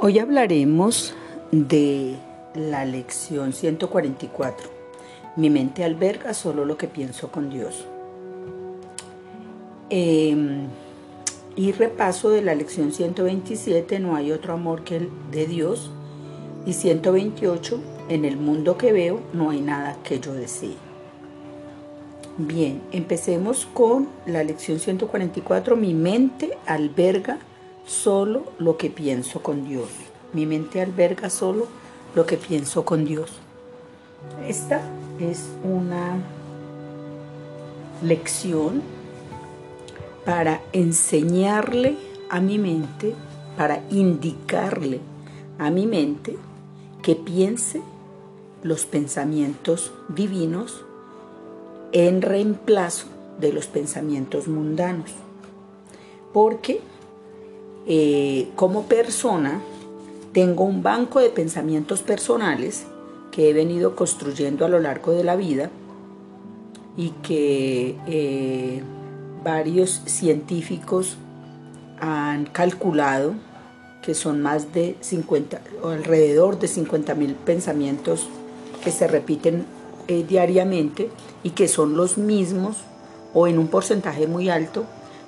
Hoy hablaremos de la lección 144. Mi mente alberga solo lo que pienso con Dios. Em, y repaso de la lección 127, no hay otro amor que el de Dios. Y 128, en el mundo que veo no hay nada que yo desee. Bien, empecemos con la lección 144. Mi mente alberga solo lo que pienso con Dios. Mi mente alberga solo lo que pienso con Dios. Esta es una lección para enseñarle a mi mente, para indicarle a mi mente que piense los pensamientos divinos en reemplazo de los pensamientos mundanos. Porque eh, como persona tengo un banco de pensamientos personales que he venido construyendo a lo largo de la vida y que eh, varios científicos han calculado que son más de 50 o alrededor de 50 mil pensamientos que se repiten eh, diariamente y que son los mismos o en un porcentaje muy alto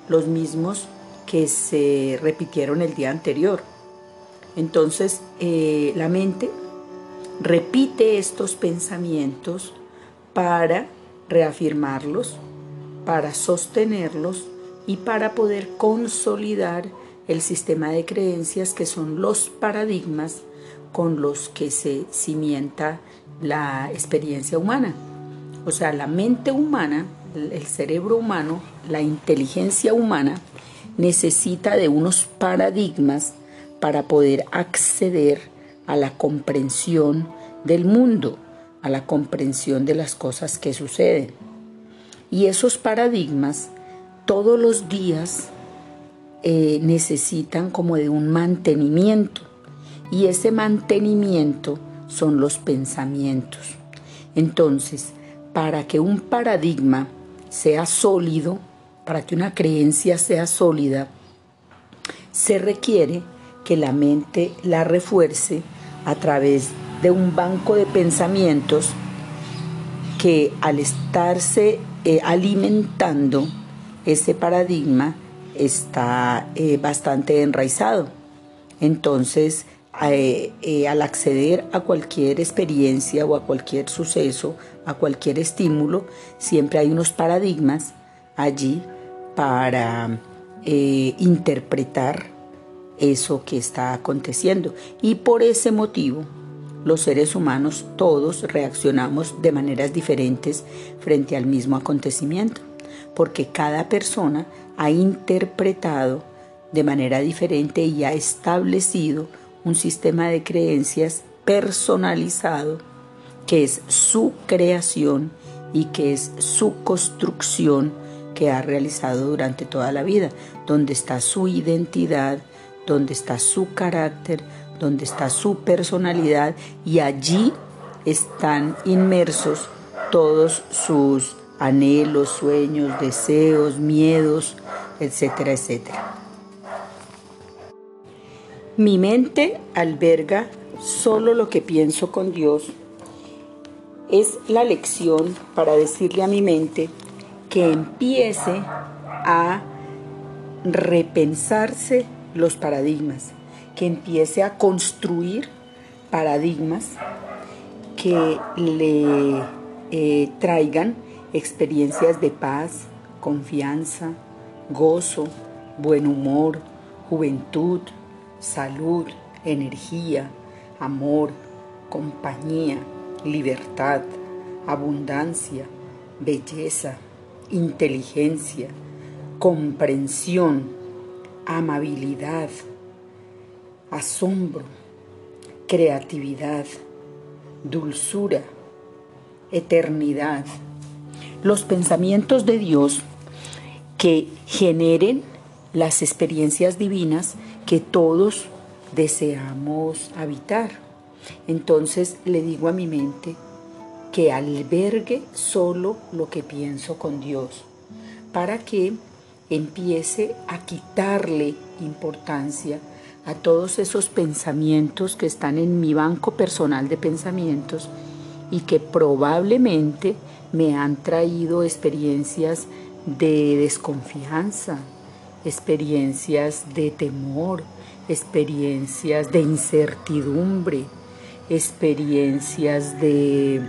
los mismos que se repitieron el día anterior. Entonces, eh, la mente repite estos pensamientos para reafirmarlos, para sostenerlos y para poder consolidar el sistema de creencias que son los paradigmas con los que se cimienta la experiencia humana. O sea, la mente humana, el cerebro humano, la inteligencia humana, necesita de unos paradigmas para poder acceder a la comprensión del mundo, a la comprensión de las cosas que suceden. Y esos paradigmas todos los días eh, necesitan como de un mantenimiento. Y ese mantenimiento son los pensamientos. Entonces, para que un paradigma sea sólido, para que una creencia sea sólida, se requiere que la mente la refuerce a través de un banco de pensamientos que al estarse eh, alimentando ese paradigma está eh, bastante enraizado. Entonces, eh, al acceder a cualquier experiencia o a cualquier suceso, a cualquier estímulo, siempre hay unos paradigmas allí para eh, interpretar eso que está aconteciendo. Y por ese motivo, los seres humanos todos reaccionamos de maneras diferentes frente al mismo acontecimiento, porque cada persona ha interpretado de manera diferente y ha establecido un sistema de creencias personalizado que es su creación y que es su construcción que ha realizado durante toda la vida, donde está su identidad, donde está su carácter, donde está su personalidad y allí están inmersos todos sus anhelos, sueños, deseos, miedos, etcétera, etcétera. Mi mente alberga solo lo que pienso con Dios. Es la lección para decirle a mi mente que empiece a repensarse los paradigmas, que empiece a construir paradigmas que le eh, traigan experiencias de paz, confianza, gozo, buen humor, juventud, salud, energía, amor, compañía, libertad, abundancia, belleza, inteligencia, comprensión, amabilidad, asombro, creatividad, dulzura, eternidad. Los pensamientos de Dios que generen las experiencias divinas que todos deseamos habitar. Entonces le digo a mi mente, que albergue solo lo que pienso con Dios, para que empiece a quitarle importancia a todos esos pensamientos que están en mi banco personal de pensamientos y que probablemente me han traído experiencias de desconfianza, experiencias de temor, experiencias de incertidumbre, experiencias de,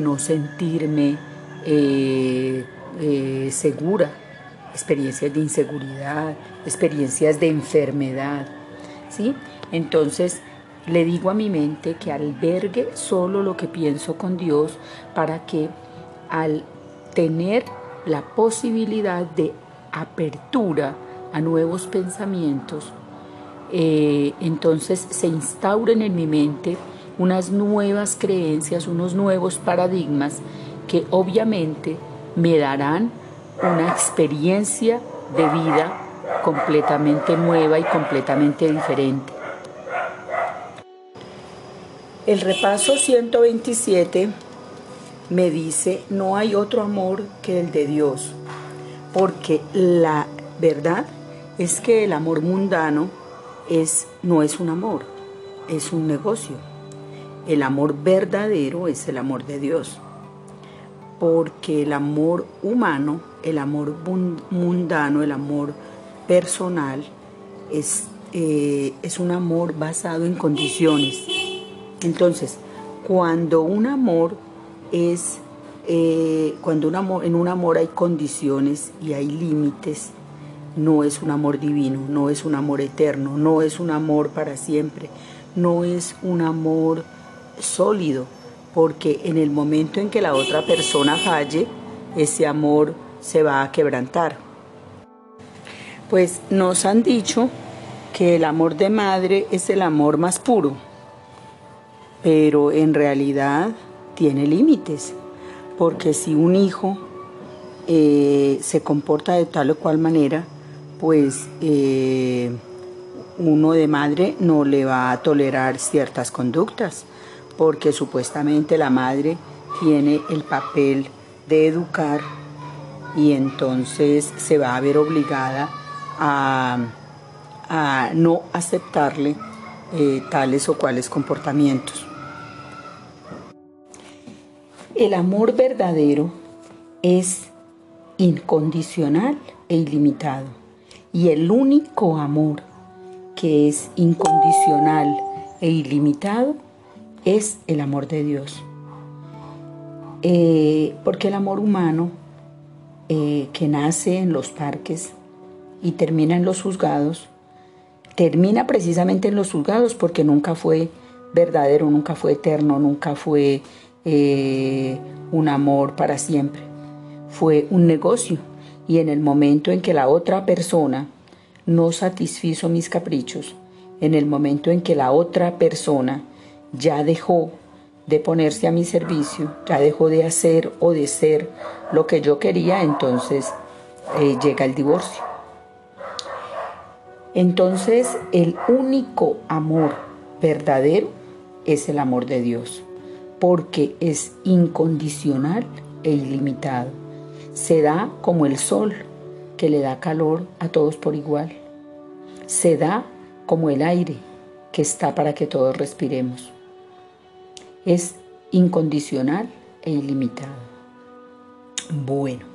no sentirme eh, eh, segura, experiencias de inseguridad, experiencias de enfermedad. ¿sí? Entonces, le digo a mi mente que albergue solo lo que pienso con Dios para que al tener la posibilidad de apertura a nuevos pensamientos, eh, entonces se instauren en mi mente unas nuevas creencias, unos nuevos paradigmas que obviamente me darán una experiencia de vida completamente nueva y completamente diferente. El repaso 127 me dice, no hay otro amor que el de Dios, porque la verdad es que el amor mundano es, no es un amor, es un negocio. El amor verdadero es el amor de Dios, porque el amor humano, el amor mundano, el amor personal, es, eh, es un amor basado en condiciones. Entonces, cuando un amor es, eh, cuando un amor, en un amor hay condiciones y hay límites, no es un amor divino, no es un amor eterno, no es un amor para siempre, no es un amor sólido, porque en el momento en que la otra persona falle, ese amor se va a quebrantar. Pues nos han dicho que el amor de madre es el amor más puro, pero en realidad tiene límites, porque si un hijo eh, se comporta de tal o cual manera, pues eh, uno de madre no le va a tolerar ciertas conductas, porque supuestamente la madre tiene el papel de educar y entonces se va a ver obligada a, no aceptarle eh, tales o cuales comportamientos. El amor verdadero es incondicional e ilimitado. Y el único amor que es incondicional e ilimitado es el amor de Dios. Eh, porque el amor humano eh, que nace en los parques y termina en los juzgados, termina precisamente en los juzgados porque nunca fue verdadero, nunca fue eterno, nunca fue eh, un amor para siempre. Fue un negocio y en el momento en que la otra persona no satisfizo mis caprichos, en el momento en que la otra persona ya dejó de ponerse a mi servicio, ya dejó de hacer o de ser lo que yo quería, entonces eh, llega el divorcio. Entonces el único amor verdadero es el amor de Dios, porque es incondicional e ilimitado se da como el sol que le da calor a todos por igual. Se da como el aire que está para que todos respiremos. Es incondicional e ilimitado. Bueno,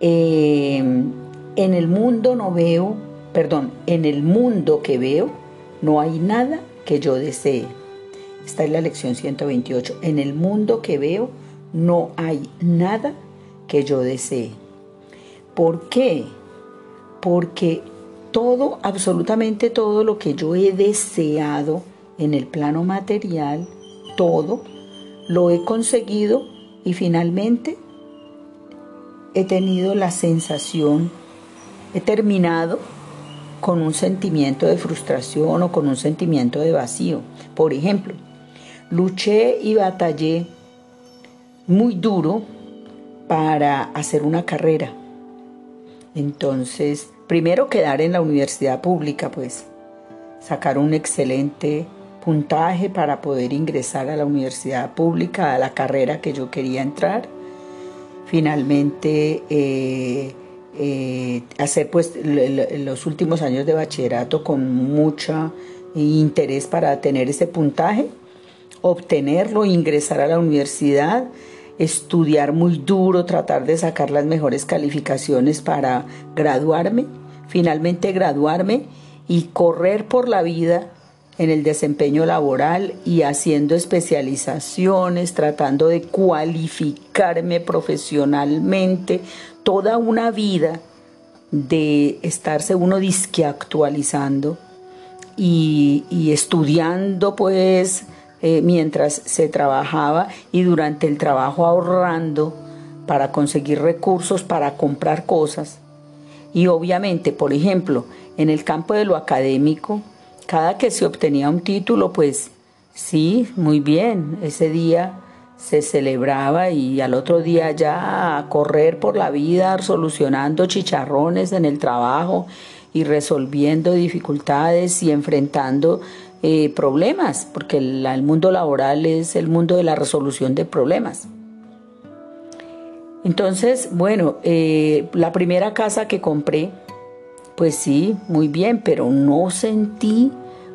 em, en el mundo no veo, perdón, en el mundo que veo no hay nada que yo desee. Esta es la lección 128. En el mundo que veo no hay nada que yo desee. ¿Por qué? Porque todo, absolutamente todo lo que yo he deseado en el plano material, todo, lo he conseguido y finalmente he tenido la sensación, he terminado con un sentimiento de frustración o con un sentimiento de vacío. Por ejemplo, luché y batallé muy duro para hacer una carrera. Entonces, primero quedar en la universidad pública, pues sacar un excelente puntaje para poder ingresar a la universidad pública, a la carrera que yo quería entrar. Finalmente, eh, eh, hacer pues los últimos años de bachillerato con mucho interés para tener ese puntaje, obtenerlo, ingresar a la universidad, estudiar muy duro, tratar de sacar las mejores calificaciones para graduarme, finalmente graduarme y correr por la vida en el desempeño laboral y haciendo especializaciones, tratando de cualificarme profesionalmente, toda una vida de estarse uno disque actualizando y, estudiando pues eh, mientras se trabajaba y durante el trabajo ahorrando para conseguir recursos para comprar cosas. Y obviamente, por ejemplo, en el campo de lo académico, cada que se obtenía un título, pues sí, muy bien, ese día se celebraba y al otro día ya a correr por la vida solucionando chicharrones en el trabajo y resolviendo dificultades y enfrentando eh, problemas, porque el, mundo laboral es el mundo de la resolución de problemas. Entonces, bueno, eh, la primera casa que compré, pues sí, muy bien, pero no sentí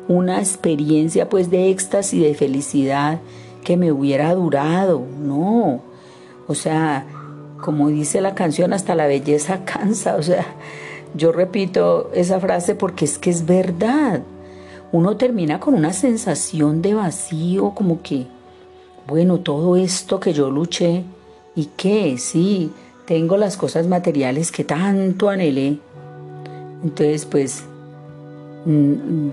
una experiencia pues de éxtasis, de felicidad que me hubiera durado, no. O sea, como dice la canción, hasta la belleza cansa, o sea, yo repito esa frase porque es que es verdad. Uno termina con una sensación de vacío, como que, bueno, todo esto que yo luché, ¿y qué? Sí, tengo las cosas materiales que tanto anhelé, entonces, pues, mm,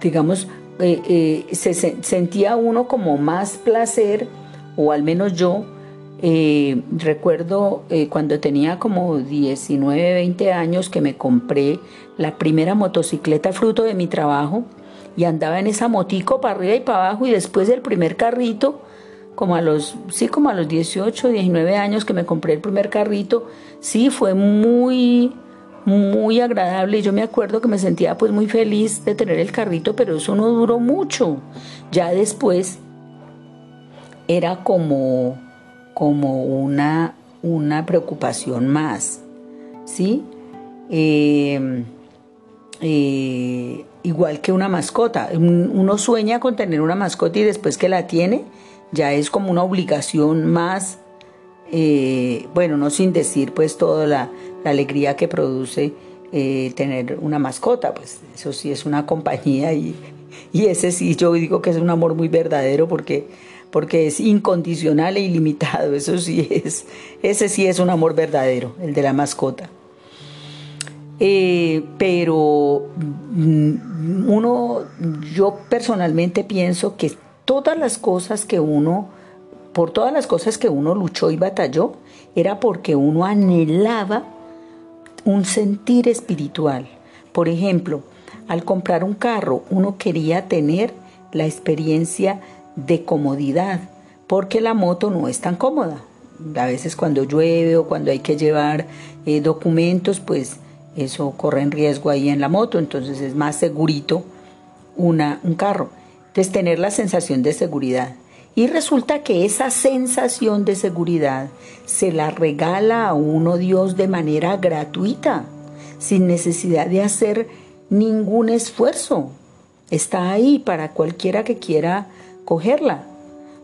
digamos, eh, eh, se, sentía uno como más placer, o al menos yo, eh, recuerdo cuando tenía como 19, 20 años que me compré la primera motocicleta fruto de mi trabajo y andaba en esa motico para arriba y para abajo y después el primer carrito, como a los, sí, como a los 18, 19 años que me compré el primer carrito, sí, fue muy muy agradable yo me acuerdo que me sentía pues muy feliz de tener el carrito, pero eso no duró mucho. Ya después era como, como una, una preocupación más, ¿sí? Eh, eh, igual que una mascota. Uno sueña con tener una mascota y después que la tiene, ya es como una obligación más, eh, bueno, no sin decir pues toda la, alegría que produce eh, tener una mascota, pues eso sí es una compañía y, y, ese sí yo digo que es un amor muy verdadero porque, porque es incondicional e ilimitado, eso sí es, ese sí es un amor verdadero, el de la mascota. Eh, pero mm, uno, yo personalmente pienso que todas las cosas que uno, por todas las cosas que uno luchó y batalló, era porque uno anhelaba un sentir espiritual. Por ejemplo, al comprar un carro, uno quería tener la experiencia de comodidad, porque la moto no es tan cómoda. A veces cuando llueve o cuando hay que llevar eh, documentos, pues eso corre en riesgo ahí en la moto, entonces es más segurito una, un carro. Entonces tener la sensación de seguridad. Y resulta que esa sensación de seguridad se la regala a uno Dios de manera gratuita, sin necesidad de hacer ningún esfuerzo. Está ahí para cualquiera que quiera cogerla.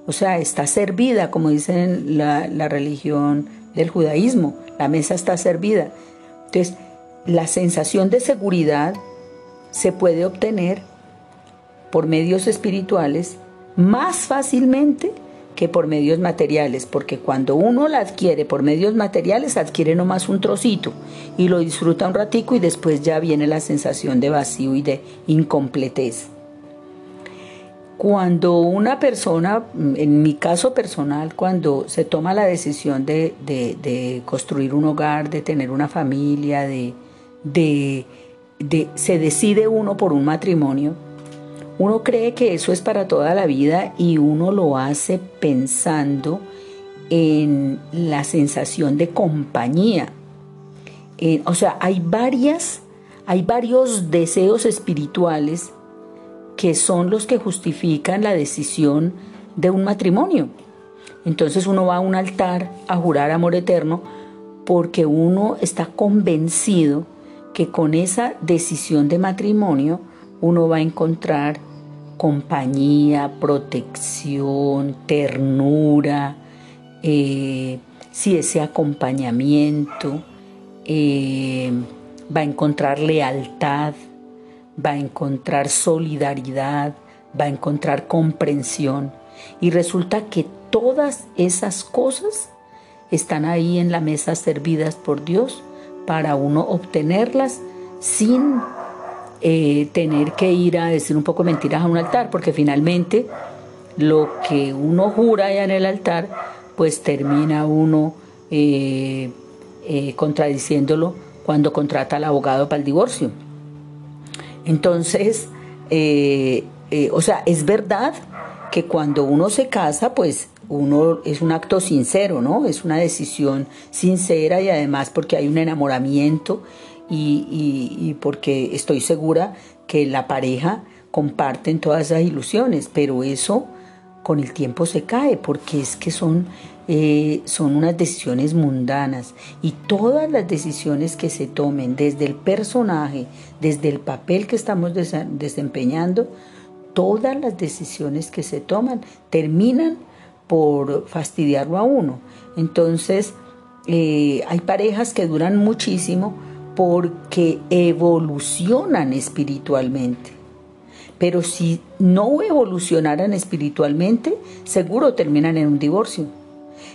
O sea, está servida, como dicen la, la religión del judaísmo. La mesa está servida. Entonces, la sensación de seguridad se puede obtener por medios espirituales más fácilmente que por medios materiales, porque cuando uno la adquiere por medios materiales, adquiere nomás un trocito y lo disfruta un ratico y después ya viene la sensación de vacío y de incompletez. Cuando una persona, en mi caso personal, cuando se toma la decisión de, construir un hogar, de tener una familia, de, se decide uno por un matrimonio, uno cree que eso es para toda la vida y uno lo hace pensando en la sensación de compañía. o sea, hay varias, hay varios deseos espirituales que son los que justifican la decisión de un matrimonio. Entonces uno va a un altar a jurar amor eterno porque uno está convencido que con esa decisión de matrimonio uno va a encontrar compañía, protección, ternura, eh, si ese acompañamiento, eh, va a encontrar lealtad, va a encontrar solidaridad, va a encontrar comprensión. Y resulta que todas esas cosas están ahí en la mesa servidas por Dios para uno obtenerlas sin eh, tener que ir a decir un poco mentiras a un altar, porque finalmente lo que uno jura allá en el altar, pues termina uno eh, eh, contradiciéndolo cuando contrata al abogado para el divorcio. Entonces, o sea, es verdad que cuando uno se casa, pues uno es un acto sincero, ¿no? Es una decisión sincera y además porque hay un enamoramiento y, porque estoy segura que la pareja comparten todas esas ilusiones, pero eso con el tiempo se cae porque es que son, eh, son unas decisiones mundanas y todas las decisiones que se tomen desde el personaje, desde el papel que estamos desempeñando, todas las decisiones que se toman terminan por fastidiarlo a uno. Entonces, eh, hay parejas que duran muchísimo porque evolucionan espiritualmente. Pero si no evolucionaran espiritualmente, seguro terminan en un divorcio.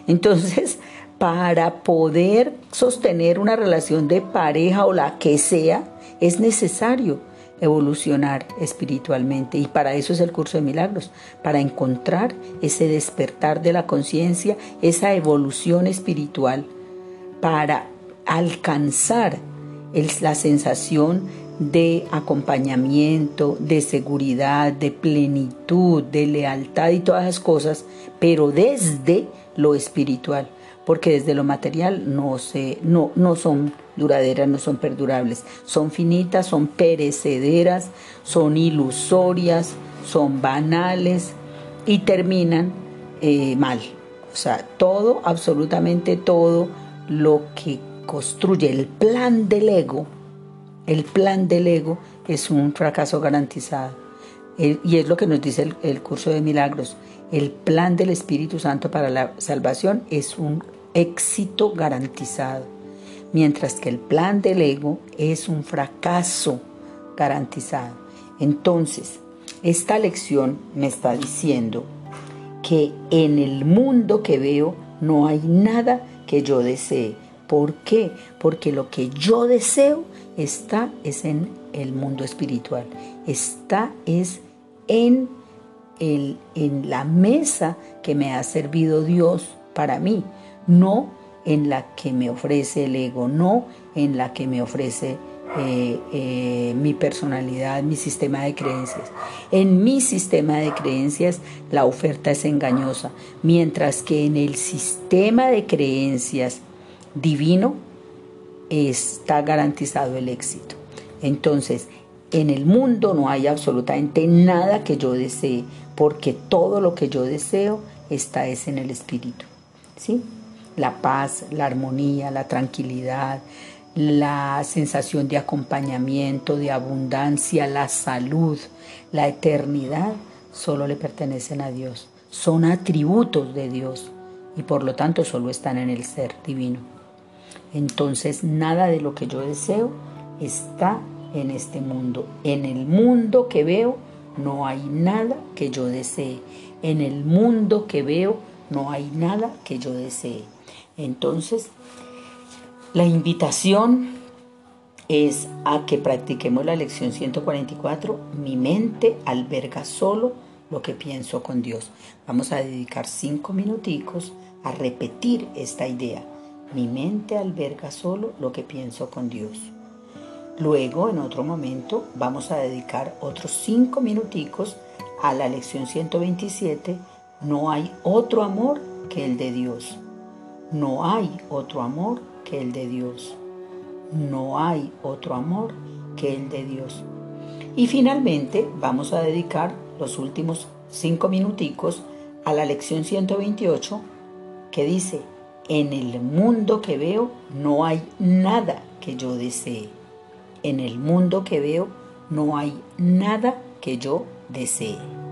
Entonces, para poder sostener una relación de pareja o la que sea, es necesario evolucionar espiritualmente. Y para eso es el curso de milagros, para encontrar ese despertar de la conciencia, esa evolución espiritual, para alcanzar la sensación de acompañamiento, de seguridad, de plenitud, de lealtad y todas esas cosas, pero desde lo espiritual, porque desde lo material no, se, no, no son duraderas, no son perdurables. Son finitas, son perecederas, son ilusorias, son banales y terminan eh, mal. O sea, todo, absolutamente todo lo que construye el plan del ego, el plan del ego es un fracaso garantizado. y es lo que nos dice el, el curso de milagros. El plan del Espíritu Santo para la salvación es un éxito garantizado mientras que el plan del ego es un fracaso garantizado. Entonces, esta lección me está diciendo que en el mundo que veo no hay nada que yo desee. ¿Por qué? Porque lo que yo deseo está es en el mundo espiritual, está es en, el, en la mesa que me ha servido Dios para mí, no en la que me ofrece el ego, no en la que me ofrece eh, eh, mi personalidad, mi sistema de creencias. En mi sistema de creencias la oferta es engañosa, mientras que en el sistema de creencias divino está garantizado el éxito. Entonces, en el mundo no hay absolutamente nada que yo desee, porque todo lo que yo deseo está es en el espíritu. ¿Sí? la paz, la armonía, la tranquilidad, la sensación de acompañamiento, de abundancia, la salud, la eternidad, solo le pertenecen a Dios. Son atributos de Dios y por lo tanto solo están en el ser divino. Entonces nada de lo que yo deseo está en este mundo. En el mundo que veo no hay nada que yo desee. En el mundo que veo no hay nada que yo desee. Entonces, la invitación es a que practiquemos la lección 144. Mi mente alberga solo lo que pienso con Dios. Vamos a dedicar cinco minuticos a repetir esta idea. Mi mente alberga solo lo que pienso con Dios. Luego, en otro momento, vamos a dedicar otros cinco minuticos a la lección 127. No hay otro amor que el de Dios. No hay otro amor que el de Dios. No hay otro amor que el de Dios. Y finalmente vamos a dedicar los últimos cinco minuticos a la lección 128 que dice, En el mundo que veo no hay nada que yo desee. En el mundo que veo no hay nada que yo desee.